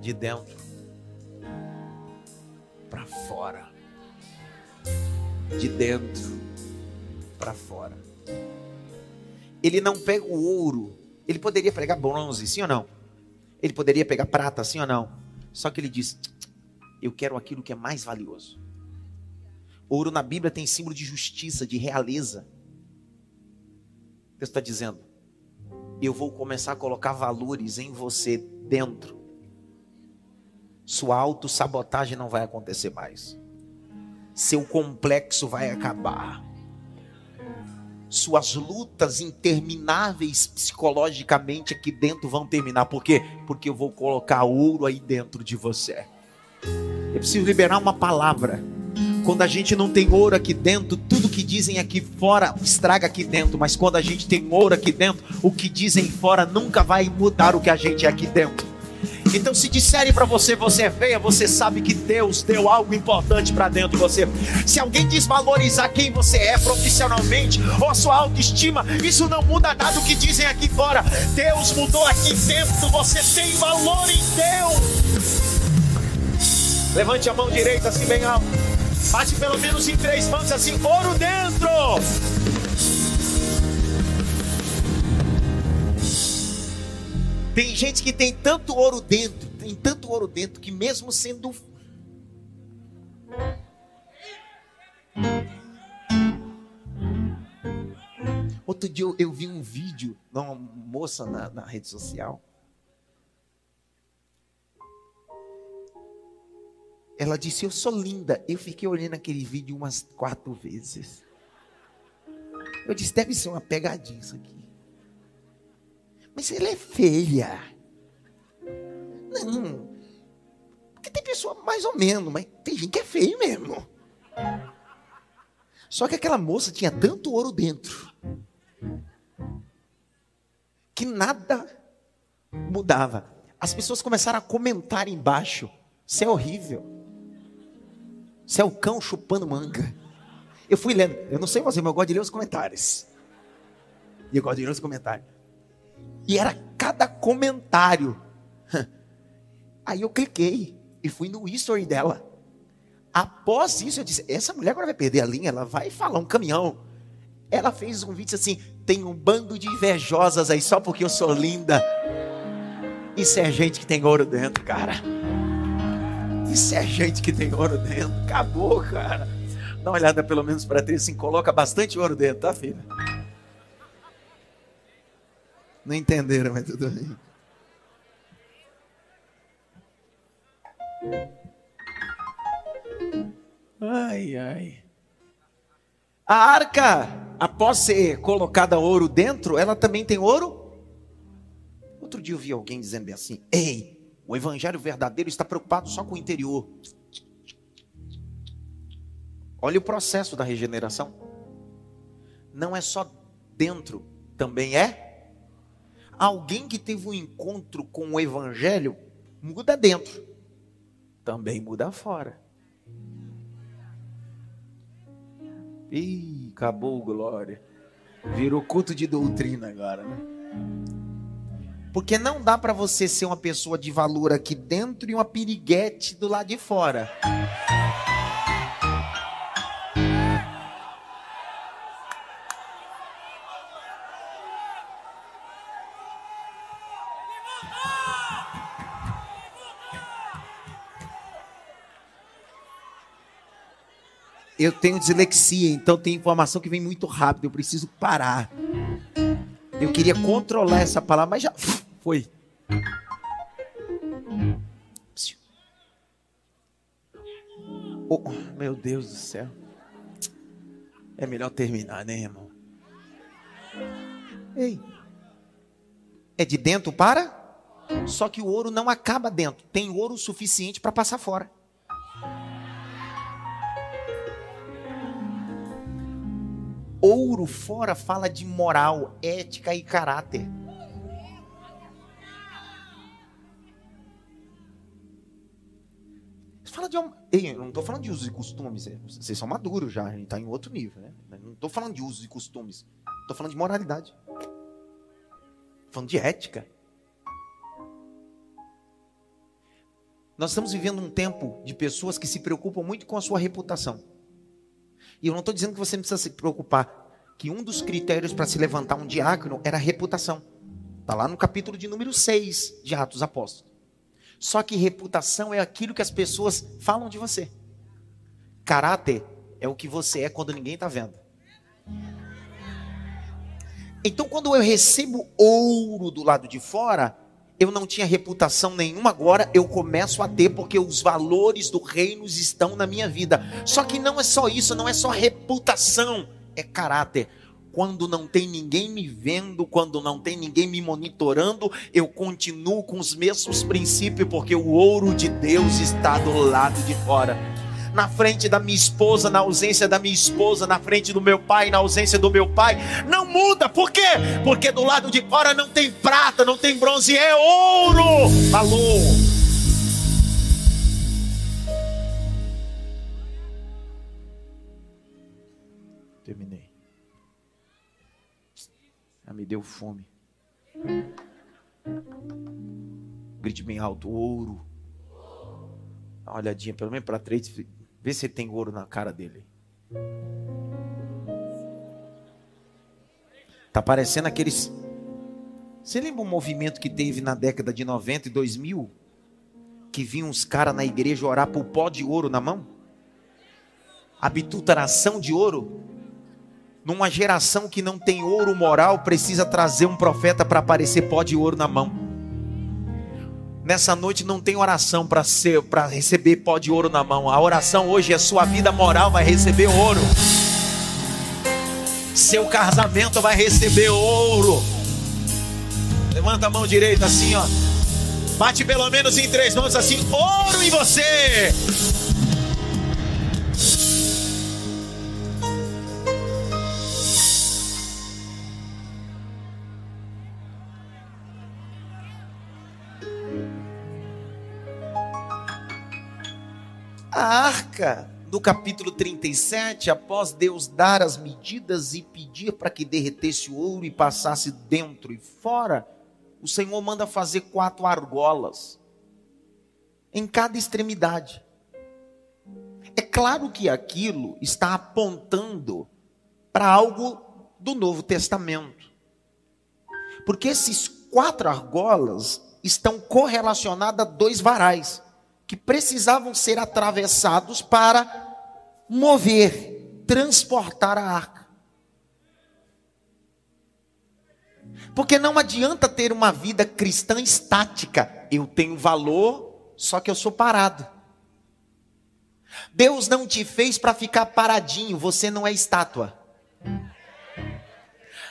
de dentro para fora. De dentro para fora. Ele não pega o ouro. Ele poderia pegar bronze, sim ou não? Ele poderia pegar prata, sim ou não? Só que ele diz: Eu quero aquilo que é mais valioso. Ouro na Bíblia tem símbolo de justiça, de realeza. Deus está dizendo: Eu vou começar a colocar valores em você dentro. Sua autossabotagem não vai acontecer mais. Seu complexo vai acabar. Suas lutas intermináveis psicologicamente aqui dentro vão terminar. Por quê? Porque eu vou colocar ouro aí dentro de você. Eu preciso liberar uma palavra quando a gente não tem ouro aqui dentro, tudo que dizem aqui fora estraga aqui dentro. Mas quando a gente tem ouro aqui dentro, o que dizem fora nunca vai mudar o que a gente é aqui dentro. Então, se disserem para você, você é feia, você sabe que Deus deu algo importante para dentro de você. Se alguém desvalorizar quem você é profissionalmente ou a sua autoestima, isso não muda nada do que dizem aqui fora. Deus mudou aqui dentro, você tem valor em Deus. Levante a mão direita assim bem alto. Bate pelo menos em três mãos assim, ouro dentro. Tem gente que tem tanto ouro dentro, tem tanto ouro dentro, que mesmo sendo. Outro dia eu, eu vi um vídeo de uma moça na, na rede social Ela disse: Eu sou linda. Eu fiquei olhando aquele vídeo umas quatro vezes. Eu disse: Deve ser uma pegadinha isso aqui. Mas ela é feia. Não. Porque tem pessoa mais ou menos, mas tem gente que é feio mesmo. Só que aquela moça tinha tanto ouro dentro que nada mudava. As pessoas começaram a comentar embaixo. Isso é horrível. Você é o cão chupando manga. Eu fui lendo. Eu não sei você, mas eu gosto de ler os comentários. E eu gosto de ler os comentários. E era cada comentário. Aí eu cliquei e fui no history dela. Após isso, eu disse: essa mulher agora vai perder a linha, ela vai falar um caminhão. Ela fez um vídeo assim: tem um bando de invejosas aí só porque eu sou linda. Isso é gente que tem ouro dentro, cara. Isso é gente que tem ouro dentro. Acabou, cara. Dá uma olhada pelo menos para três, assim, coloca bastante ouro dentro, tá, filha? Não entenderam, mas tudo bem. Ai, ai. A arca, após ser colocada ouro dentro, ela também tem ouro? Outro dia eu vi alguém dizendo bem assim: Ei, o evangelho verdadeiro está preocupado só com o interior. Olha o processo da regeneração. Não é só dentro, também é. Alguém que teve um encontro com o evangelho muda dentro, também muda fora. Ih, acabou glória. Virou culto de doutrina agora, né? Porque não dá para você ser uma pessoa de valor aqui dentro e uma piriguete do lado de fora. Eu tenho dislexia, então tem informação que vem muito rápido, eu preciso parar. Eu queria controlar essa palavra, mas já foi. Oh, meu Deus do céu. É melhor terminar, né, irmão? Ei. É de dentro para? Só que o ouro não acaba dentro. Tem ouro suficiente para passar fora. Ouro fora fala de moral, ética e caráter. Fala de. Ei, eu não estou falando de usos e costumes. É, vocês são maduros já, a gente está em outro nível. Né? Não estou falando de usos e costumes. Estou falando de moralidade. Estou falando de ética. Nós estamos vivendo um tempo de pessoas que se preocupam muito com a sua reputação. E eu não estou dizendo que você não precisa se preocupar. Que um dos critérios para se levantar um diácono era a reputação. Está lá no capítulo de número 6 de Atos Apóstolos. Só que reputação é aquilo que as pessoas falam de você. Caráter é o que você é quando ninguém está vendo. Então, quando eu recebo ouro do lado de fora, eu não tinha reputação nenhuma, agora eu começo a ter, porque os valores do reino estão na minha vida. Só que não é só isso, não é só reputação, é caráter. Quando não tem ninguém me vendo, quando não tem ninguém me monitorando, eu continuo com os mesmos princípios, porque o ouro de Deus está do lado de fora na frente da minha esposa, na ausência da minha esposa, na frente do meu pai, na ausência do meu pai. Não muda, por quê? Porque do lado de fora não tem prata, não tem bronze, é ouro. Falou. Terminei. Já me deu fome. Grite bem alto, ouro. Dá uma olhadinha pelo menos para três. Vê se tem ouro na cara dele. Tá parecendo aqueles. Você lembra um movimento que teve na década de 90 e 2000? Que vinham uns caras na igreja orar por pó de ouro na mão? Habitutaração de ouro? Numa geração que não tem ouro moral, precisa trazer um profeta para aparecer pó de ouro na mão. Nessa noite não tem oração para ser, para receber pó de ouro na mão. A oração hoje é sua vida moral vai receber ouro. Seu casamento vai receber ouro. Levanta a mão direita assim, ó. Bate pelo menos em três mãos assim, ouro em você. A arca do capítulo 37, após Deus dar as medidas e pedir para que derretesse o ouro e passasse dentro e fora, o Senhor manda fazer quatro argolas em cada extremidade. É claro que aquilo está apontando para algo do Novo Testamento. Porque esses quatro argolas estão correlacionadas a dois varais que precisavam ser atravessados para mover, transportar a arca. Porque não adianta ter uma vida cristã estática. Eu tenho valor, só que eu sou parado. Deus não te fez para ficar paradinho, você não é estátua.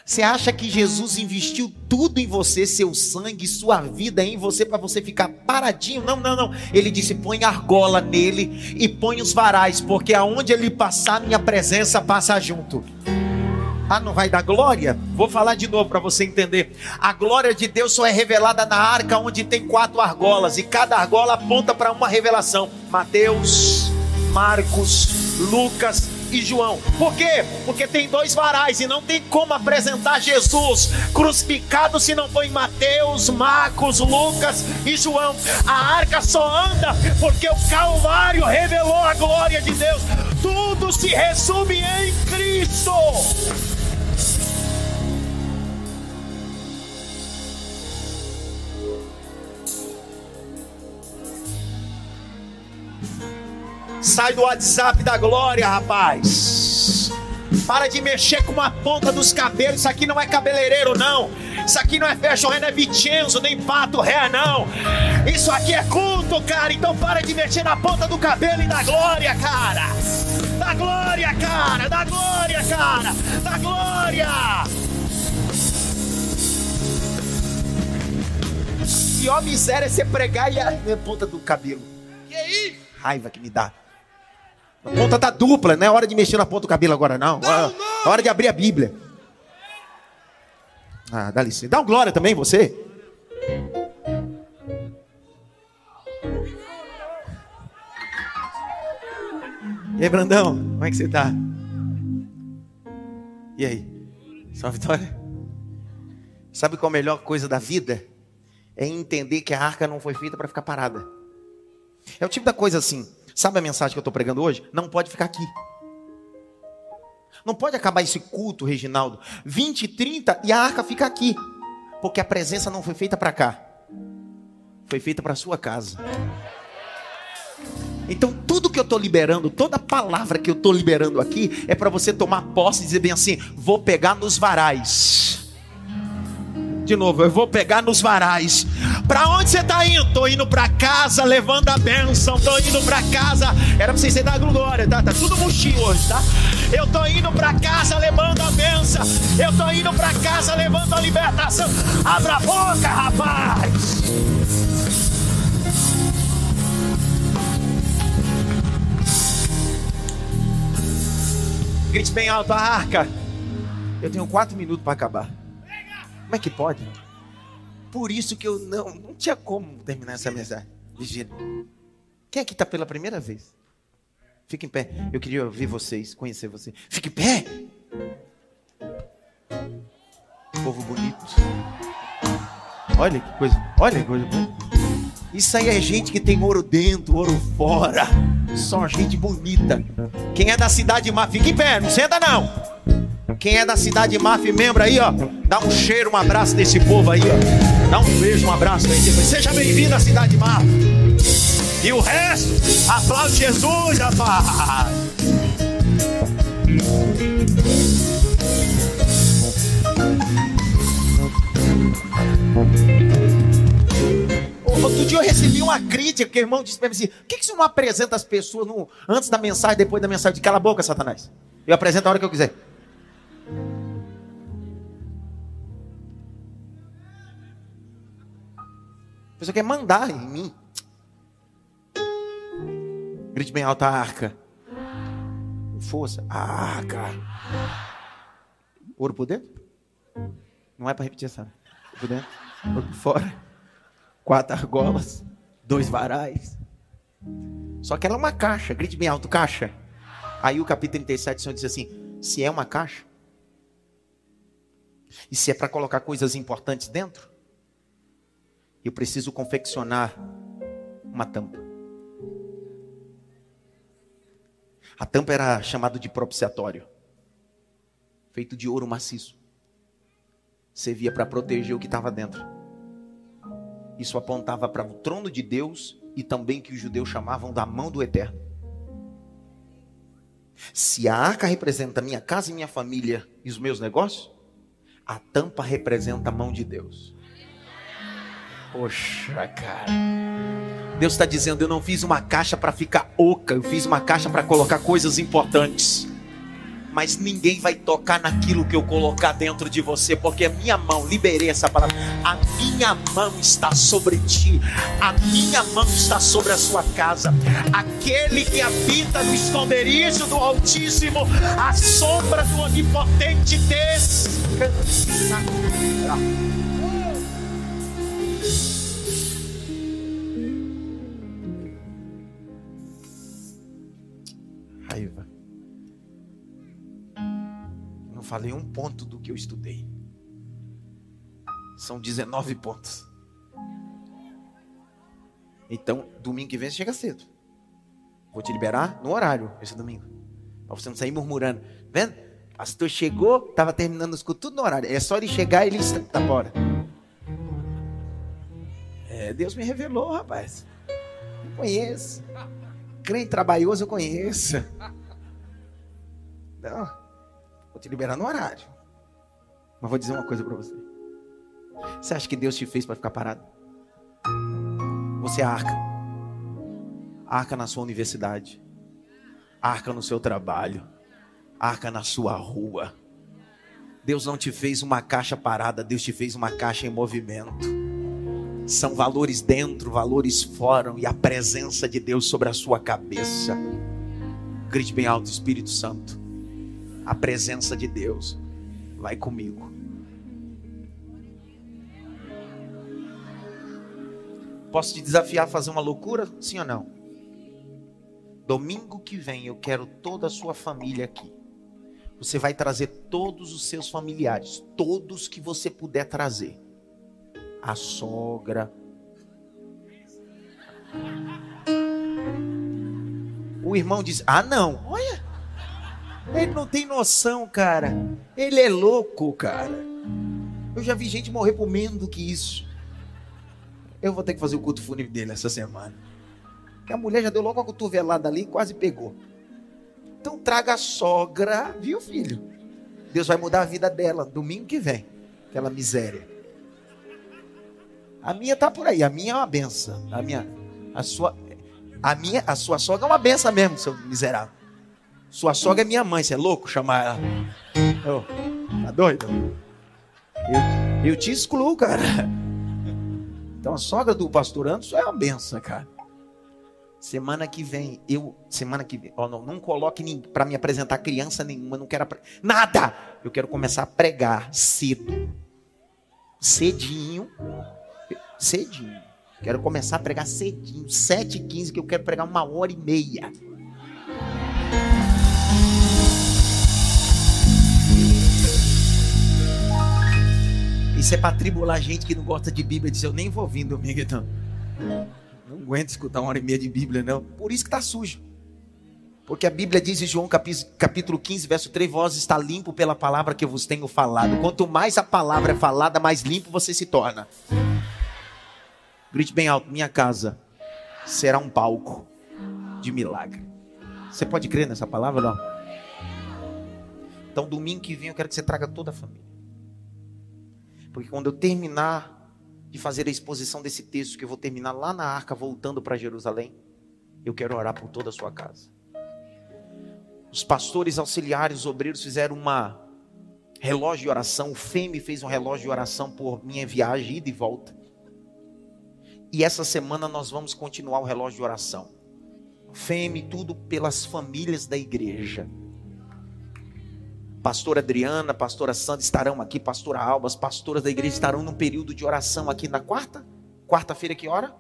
Você acha que Jesus investiu tudo em você, seu sangue, sua vida em você para você ficar paradinho? Não, não, não. Ele disse: põe argola nele e põe os varais, porque aonde ele passar, minha presença passa junto. Ah, não vai dar glória? Vou falar de novo para você entender. A glória de Deus só é revelada na arca onde tem quatro argolas e cada argola aponta para uma revelação. Mateus, Marcos, Lucas e João. Por quê? Porque tem dois varais e não tem como apresentar Jesus crucificado se não for em Mateus, Marcos, Lucas e João. A arca só anda porque o Calvário revelou a glória de Deus. Tudo se resume em Cristo. Sai do WhatsApp da glória, rapaz. Para de mexer com a ponta dos cabelos. Isso aqui não é cabeleireiro, não. Isso aqui não é fashion não é Vicenzo, nem pato ré, não. Isso aqui é culto, cara. Então para de mexer na ponta do cabelo e da glória, cara. Da glória, cara. Da glória, cara. Da glória. Pior miséria é você pregar e a ponta do cabelo. Que aí? Raiva que me dá. A ponta tá dupla, não é hora de mexer na ponta do cabelo agora, não. Não, É não. hora de abrir a Bíblia. Ah, dá licença. Dá um glória também, você. E aí, Brandão, como é que você tá? E aí? Só vitória? Sabe qual a melhor coisa da vida? É entender que a arca não foi feita para ficar parada. É o tipo da coisa assim. Sabe a mensagem que eu estou pregando hoje? Não pode ficar aqui. Não pode acabar esse culto, Reginaldo. 20, 30 e a arca fica aqui. Porque a presença não foi feita para cá. Foi feita para sua casa. Então, tudo que eu estou liberando, toda palavra que eu estou liberando aqui, é para você tomar posse e dizer bem assim: vou pegar nos varais. De novo, eu vou pegar nos varais. Pra onde você tá indo? Tô indo pra casa levando a bênção. Tô indo pra casa. Era pra vocês serem da glória, tá? Tá tudo murchinho hoje, tá? Eu tô indo pra casa levando a bênção. Eu tô indo pra casa levando a libertação. Abra a boca, rapaz. Grite bem alto a arca. Eu tenho quatro minutos para acabar. Como é que pode? Por isso que eu não, não tinha como terminar essa mensagem. Vigília. Quem aqui está pela primeira vez? Fique em pé. Eu queria ouvir vocês, conhecer vocês. Fique em pé. Povo bonito. Olha que coisa. Olha que coisa. Isso aí é gente que tem ouro dentro, ouro fora. Só gente bonita. Quem é da cidade de Mar, fica em pé, não senta não. Quem é da cidade de Maf, membro aí, ó, dá um cheiro, um abraço desse povo aí, ó. Dá um beijo, um abraço aí. Seja bem-vindo à cidade de Maf. E o resto, aplaude Jesus, rapaz. Outro dia eu recebi uma crítica, que o irmão disse pra mim assim: por que, que você não apresenta as pessoas no- antes da mensagem, depois da mensagem? De cala a boca, Satanás. Eu apresento a hora que eu quiser. Pessoa quer mandar em mim. Grite bem alto a arca. Com força. Arca. Ouro por dentro? Não é para repetir essa. Ouro por dentro. Ouro por fora. Quatro argolas. Dois varais. Só que ela é uma caixa. Grite bem alto, caixa. Aí o capítulo 37, o Senhor diz assim: se é uma caixa, e se é para colocar coisas importantes dentro, eu preciso confeccionar uma tampa. A tampa era chamada de propiciatório, feito de ouro maciço. Servia para proteger o que estava dentro. Isso apontava para o trono de Deus e também que os judeus chamavam da mão do eterno. Se a arca representa minha casa e minha família e os meus negócios, a tampa representa a mão de Deus. Poxa, cara. Deus está dizendo: eu não fiz uma caixa para ficar oca, eu fiz uma caixa para colocar coisas importantes. Mas ninguém vai tocar naquilo que eu colocar dentro de você, porque a minha mão, liberei essa palavra, a minha mão está sobre ti, a minha mão está sobre a sua casa. Aquele que habita no esconderijo do Altíssimo, a sombra do Onipotente descansará. Raiva. Não falei um ponto do que eu estudei. São 19 pontos. Então, domingo que vem você chega cedo. Vou te liberar no horário esse domingo. Pra você não sair murmurando. Vendo? Pastor chegou, tava terminando os cultos tudo no horário. É só ele chegar e ele está fora. É, Deus me revelou, rapaz. Não conheço. Crente trabalhoso eu conheço. Não, vou te liberar no horário. Mas vou dizer uma coisa para você. Você acha que Deus te fez para ficar parado? Você é arca. Arca na sua universidade. Arca no seu trabalho. Arca na sua rua. Deus não te fez uma caixa parada, Deus te fez uma caixa em movimento. São valores dentro, valores fora e a presença de Deus sobre a sua cabeça. Grite bem alto, Espírito Santo. A presença de Deus vai comigo. Posso te desafiar a fazer uma loucura? Sim ou não? Domingo que vem eu quero toda a sua família aqui. Você vai trazer todos os seus familiares, todos que você puder trazer. A sogra. O irmão diz: Ah, não, olha. Ele não tem noção, cara. Ele é louco, cara. Eu já vi gente morrer por menos do que isso. Eu vou ter que fazer o culto fúnebre dele essa semana. Porque a mulher já deu logo uma cotovelada ali e quase pegou. Então traga a sogra, viu, filho? Deus vai mudar a vida dela domingo que vem. Aquela miséria. A minha tá por aí, a minha é uma benção. A minha, a sua, a minha, a sua sogra é uma benção mesmo, seu miserável. Sua sogra é minha mãe, você é louco chamar ela? Oh, tá doido? Eu, eu te excluo, cara. Então a sogra do pastor Anderson é uma benção, cara. Semana que vem, eu, semana que vem, ó, não, não coloque para me apresentar criança nenhuma, não quero nada. Eu quero começar a pregar cedo. Cedinho. Cedinho. Quero começar a pregar cedinho, 7h15, que eu quero pregar uma hora e meia. Isso é para tribular gente que não gosta de Bíblia. Diz, eu nem vou vir domingo, então. Não aguento escutar uma hora e meia de Bíblia, não. Por isso que está sujo. Porque a Bíblia diz em João capítulo 15, verso 3: Vós está limpo pela palavra que eu vos tenho falado. Quanto mais a palavra é falada, mais limpo você se torna. Grite bem alto: Minha casa será um palco de milagre. Você pode crer nessa palavra não? Então, domingo que vem, eu quero que você traga toda a família. Porque quando eu terminar de fazer a exposição desse texto, que eu vou terminar lá na arca, voltando para Jerusalém, eu quero orar por toda a sua casa. Os pastores auxiliares, os obreiros fizeram uma relógio de oração. O FEME fez um relógio de oração por minha viagem, ida e volta. E essa semana nós vamos continuar o relógio de oração. FEME, tudo pelas famílias da igreja. Pastora Adriana, pastora Sandra estarão aqui, pastora Alba, as pastoras da igreja estarão num período de oração aqui na quarta. Quarta-feira, que hora?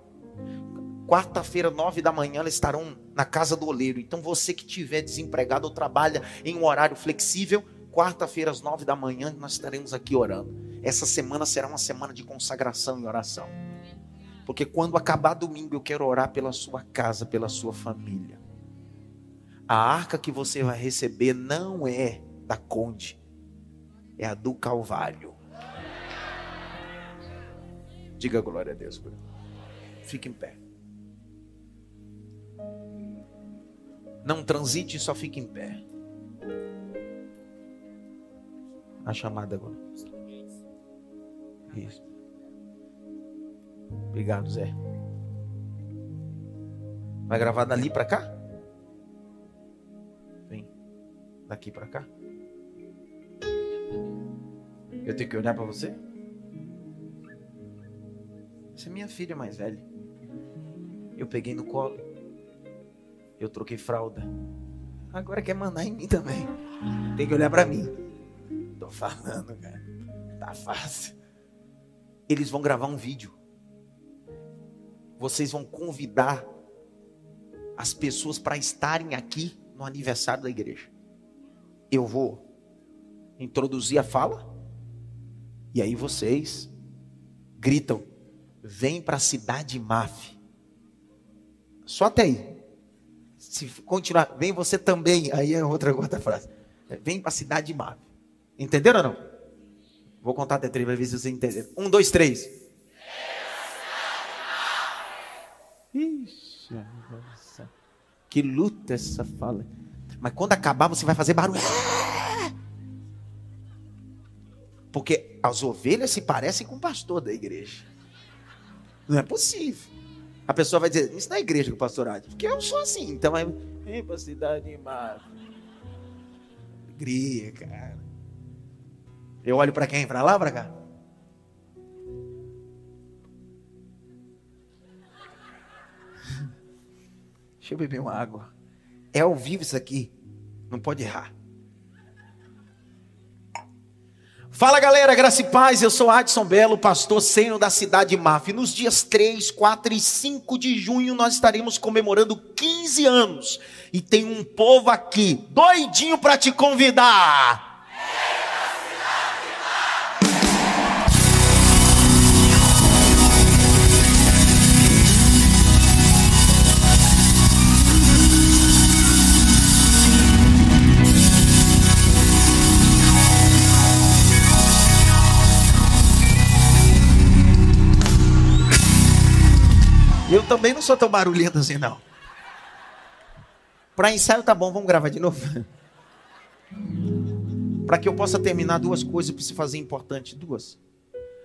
Quarta-feira, nove da manhã, elas estarão na casa do oleiro. Então, você que estiver desempregado ou trabalha em um horário flexível, quarta-feira, às nove da manhã, nós estaremos aqui orando. Essa semana será uma semana de consagração e oração. Porque quando acabar domingo, eu quero orar pela sua casa, pela sua família. A arca que você vai receber não é da Conde, é a do Calvário. Diga glória a Deus. Fique em pé. Não transite, só fique em pé. A chamada agora. Isso. Obrigado, Zé. Vai gravar dali para cá? Vem. Daqui para cá? Eu tenho que olhar para você? Você é minha filha mais velha. Eu peguei no colo. Eu troquei fralda. Agora quer mandar em mim também. Tem que olhar para mim. Tô falando, cara. Tá fácil. Eles vão gravar um vídeo. Vocês vão convidar as pessoas para estarem aqui no aniversário da igreja. Eu vou introduzir a fala. E aí vocês gritam: vem para a cidade Maf. Só até aí. Se continuar, vem você também. Aí é outra, outra frase. Vem para a cidade Maf. Entenderam ou não? Vou contar até três para ver se vocês entenderam. Um, dois, três. Ixi, nossa. Que luta essa fala. Mas quando acabar, você vai fazer barulho. Porque as ovelhas se parecem com o pastor da igreja. Não é possível. A pessoa vai dizer, isso não é igreja que o pastor age. Porque eu sou assim. Então pra cidade animada. Alegria, cara. Eu olho para quem? Para lá para cá? Deixa eu beber uma água. É ao vivo isso aqui. Não pode errar. Fala galera, graça e paz, eu sou Adson Belo, pastor sênior da cidade de Maf. Nos dias 3, 4 e 5 de junho nós estaremos comemorando 15 anos. E tem um povo aqui doidinho para te convidar. Eu também não sou tão barulhento assim, não. Para ensaio tá bom, vamos gravar de novo. Para que eu possa terminar duas coisas, eu preciso fazer importante. Duas.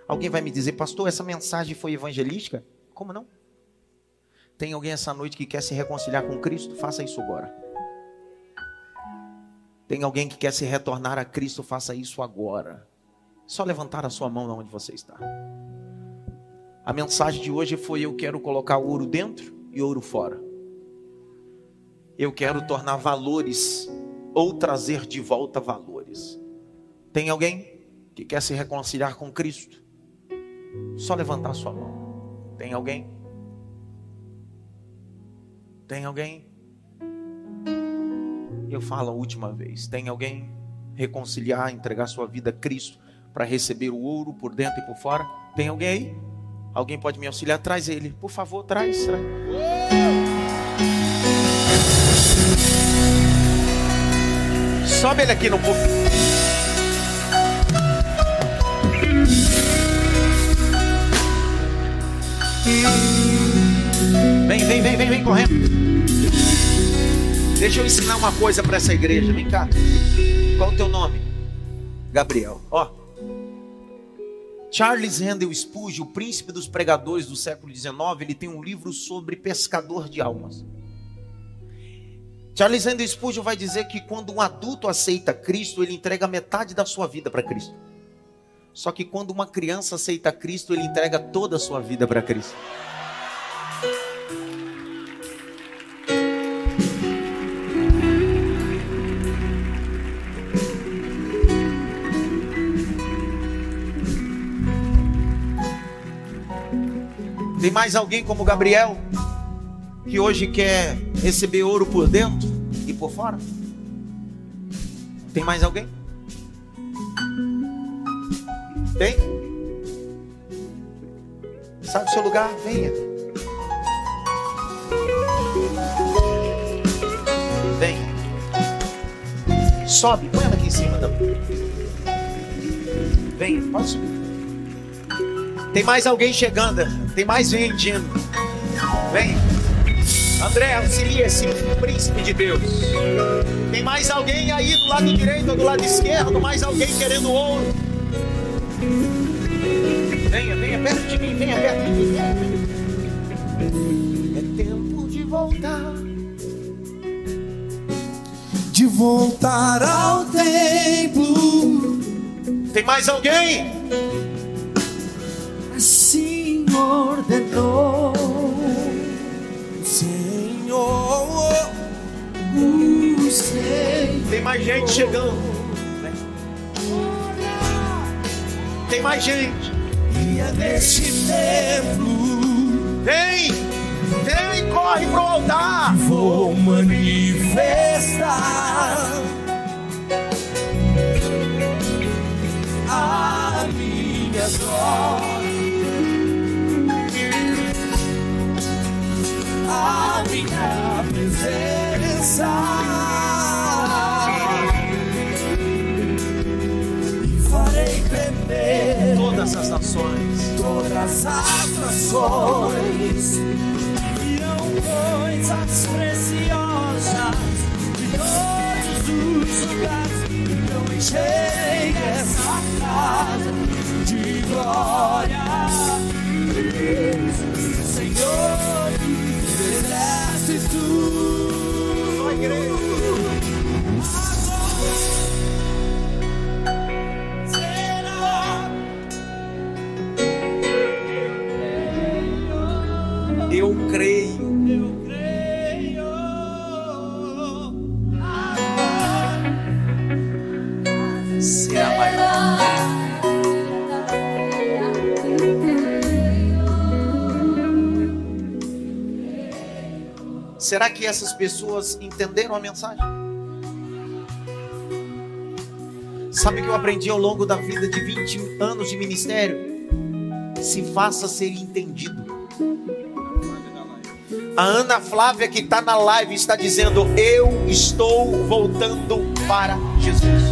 Alguém vai me dizer, pastor, essa mensagem foi evangelística? Como não? Tem alguém essa noite que quer se reconciliar com Cristo? Faça isso agora. Tem alguém que quer se retornar a Cristo? Faça isso agora. Só levantar a sua mão onde você está. A mensagem de hoje foi: eu quero colocar ouro dentro e ouro fora. Eu quero tornar valores ou trazer de volta valores. Tem alguém que quer se reconciliar com Cristo? Só levantar sua mão. Tem alguém? Tem alguém? Eu falo a última vez. Tem alguém reconciliar, entregar sua vida a Cristo para receber o ouro por dentro e por fora? Tem alguém aí? Alguém pode me auxiliar? Traz ele, por favor, traz. traz. Sobe ele aqui no povo. Vem, vem, vem, vem, vem correndo. Deixa eu ensinar uma coisa para essa igreja. Vem cá. Qual o teu nome? Gabriel. Ó. Charles Handel Spurgeon, o príncipe dos pregadores do século XIX, ele tem um livro sobre pescador de almas. Charles Handel Spurgeon vai dizer que quando um adulto aceita Cristo, ele entrega metade da sua vida para Cristo. Só que quando uma criança aceita Cristo, ele entrega toda a sua vida para Cristo. Tem mais alguém como Gabriel que hoje quer receber ouro por dentro e por fora? Tem mais alguém? Tem? Sabe o seu lugar? Venha. Venha. Sobe, põe ela aqui em cima. Da... Venha, pode subir. Tem mais alguém chegando. Tem mais gente indo. Vem. André, auxilia esse príncipe de Deus. Tem mais alguém aí do lado direito ou do lado esquerdo? Mais alguém querendo ouro? Venha, venha perto de mim, venha perto de mim. É tempo de voltar. De voltar ao templo. Tem mais alguém? Ordenou, Senhor, o Senhor. Tem mais gente chegando. Tem mais gente. E é neste templo. Vem, vem, corre pro altar. Vou manifestar a minha glória. A minha presença. E farei tremer todas as nações, todas as nações, e coisas preciosas Não enchei essa casa de glória. Senhor exércitos. Será Será que essas pessoas entenderam a mensagem? Sabe o que eu aprendi ao longo da vida de 20 anos de ministério? Se faça ser entendido. A Ana Flávia que está na live está dizendo: Eu estou voltando para Jesus.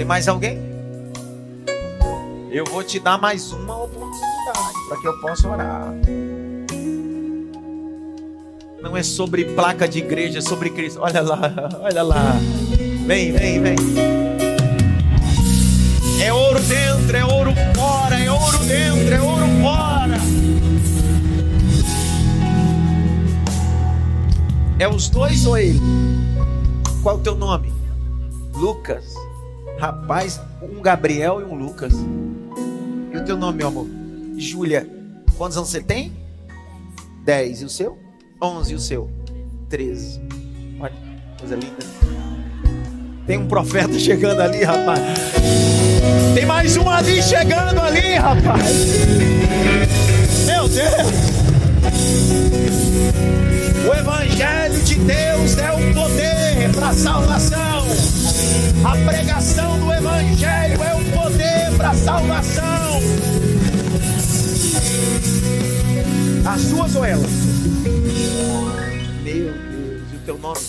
Tem mais alguém? Eu vou te dar mais uma oportunidade para que eu possa orar. Não é sobre placa de igreja, é sobre Cristo. Olha lá, olha lá. Vem, vem, vem. É ouro dentro, é ouro fora, é ouro dentro, é ouro fora. É os dois ou ele? Qual o teu nome? Lucas. Rapaz, um Gabriel e um Lucas. E o teu nome, meu amor? Júlia. Quantos anos você tem? Dez. E o seu? Onze. E o seu? Treze. Olha, coisa linda. Tem um profeta chegando ali, rapaz. Tem mais um ali chegando ali, rapaz. Meu Deus. O Evangelho de Deus é o poder para a salvação. A pregação do Evangelho é o poder para a salvação. As suas ou elas? Meu Deus, e o teu nome?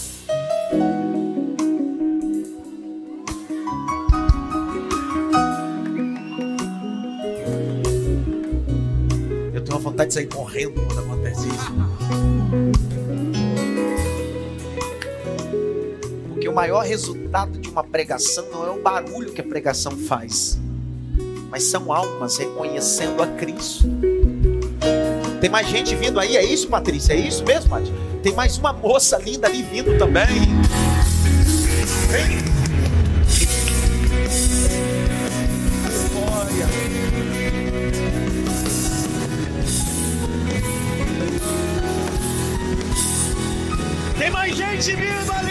Eu tenho uma vontade de sair correndo quando acontece isso. O maior resultado de uma pregação não é o barulho que a pregação faz, mas são almas reconhecendo a Cristo. Tem mais gente vindo aí, é isso, Patrícia? É isso mesmo, Paty? Tem mais uma moça linda ali vindo também. Vem. Tem mais gente vindo ali.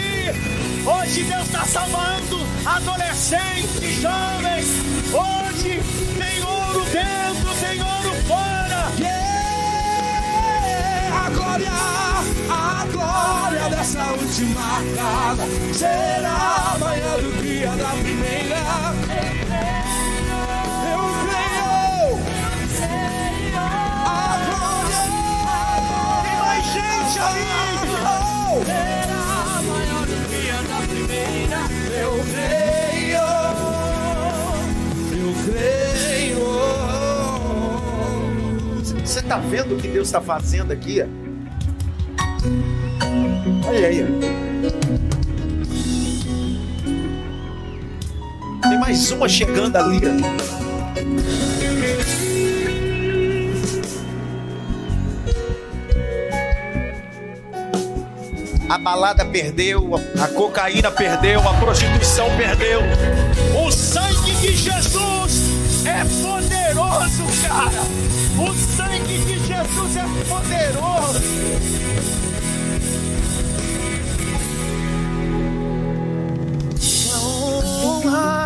Hoje Deus está salvando adolescentes, jovens. Hoje tem ouro dentro, tem ouro fora. Yeah! A glória, a glória dessa última casa será amanhã do dia da primeira. Você está vendo o que Deus está fazendo aqui? Olha aí. Tem mais uma chegando ali. A balada perdeu, a cocaína perdeu, a prostituição perdeu. O sangue de Jesus é poderoso, cara. Jesus é poderoso. Honra,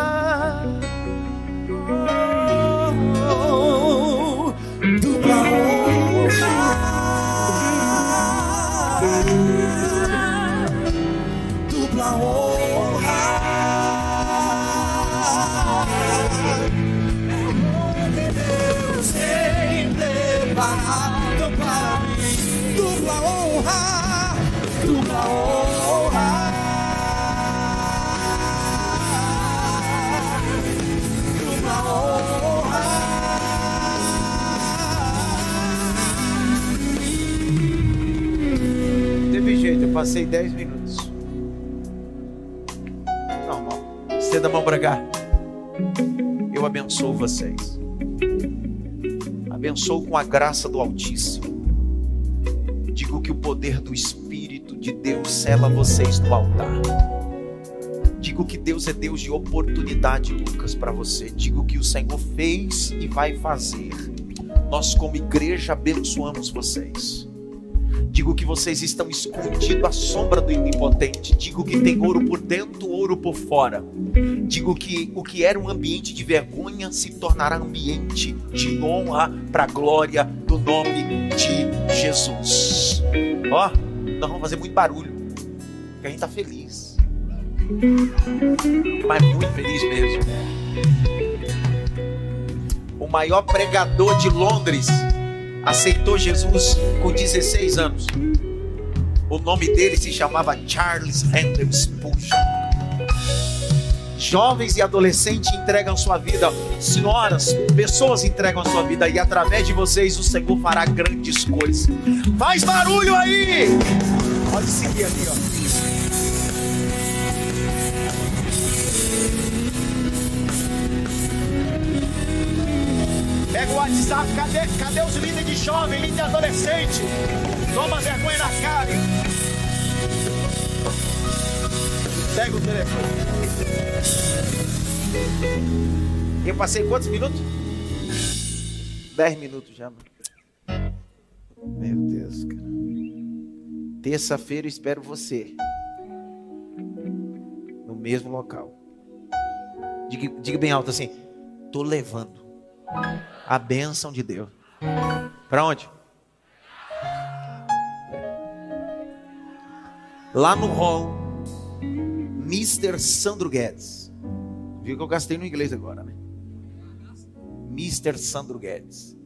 10 minutos. Não. Estenda a mão para cá. Eu abençoo vocês. Abençoo com a graça do Altíssimo. Digo que o poder do Espírito de Deus sela vocês no altar. Digo que Deus é Deus de oportunidade, Lucas, para você. Digo que o Senhor fez e vai fazer. Nós, como igreja, abençoamos vocês. Digo que vocês estão escondidos à sombra do impotente. Digo que tem ouro por dentro, ouro por fora. Digo que o que era um ambiente de vergonha se tornará ambiente de honra para a glória do nome de Jesus. Ó, nós vamos fazer muito barulho, porque a gente está feliz. Mas muito feliz mesmo. O maior pregador de Londres aceitou Jesus com 16 anos. O nome dele se chamava Charles Handel Spurgeon. Jovens e adolescentes entregam sua vida, senhoras, pessoas entregam sua vida e através de vocês o Senhor fará grandes coisas. Faz barulho aí! Pode seguir ali, ó. Pega o WhatsApp, cadê, cadê os líderes de jovem, líder de adolescente? Toma vergonha na cara. Pega o telefone. Eu passei quantos minutos? Dez minutos já, mano. Meu Deus, cara. Terça-feira espero você. No mesmo local. Diga, diga bem alto assim: tô levando a bênção de Deus. Para onde? Lá no hall, Mr. Sandro Guedes. Viu que eu gastei no inglês agora, né? Mr. Sandro Guedes.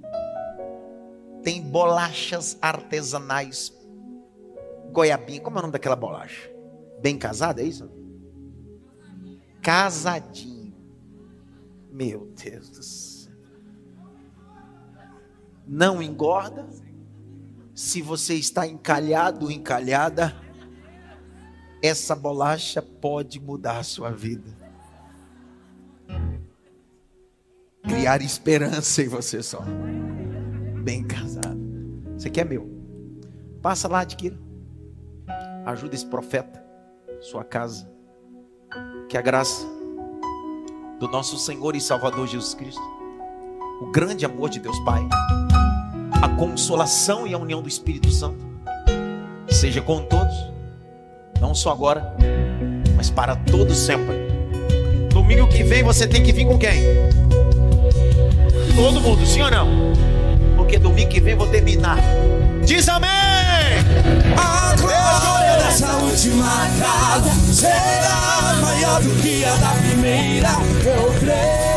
Tem bolachas artesanais goiabinha. Como é o nome daquela bolacha? Bem casada, é isso? Casadinho. Meu Deus do céu não engorda. Se você está encalhado encalhada, essa bolacha pode mudar a sua vida. Criar esperança em você só. Bem casado. Aqui é meu. Passa lá, adquira. Ajuda esse profeta, sua casa. Que a graça do nosso Senhor e Salvador Jesus Cristo, o grande amor de Deus Pai a consolação e a união do Espírito Santo seja com todos, não só agora, mas para todos sempre. Domingo que vem você tem que vir com quem? Todo mundo, sim ou não? Porque domingo que vem vou terminar. Diz amém! A glória dessa última casa será maior do que a da primeira. Eu creio.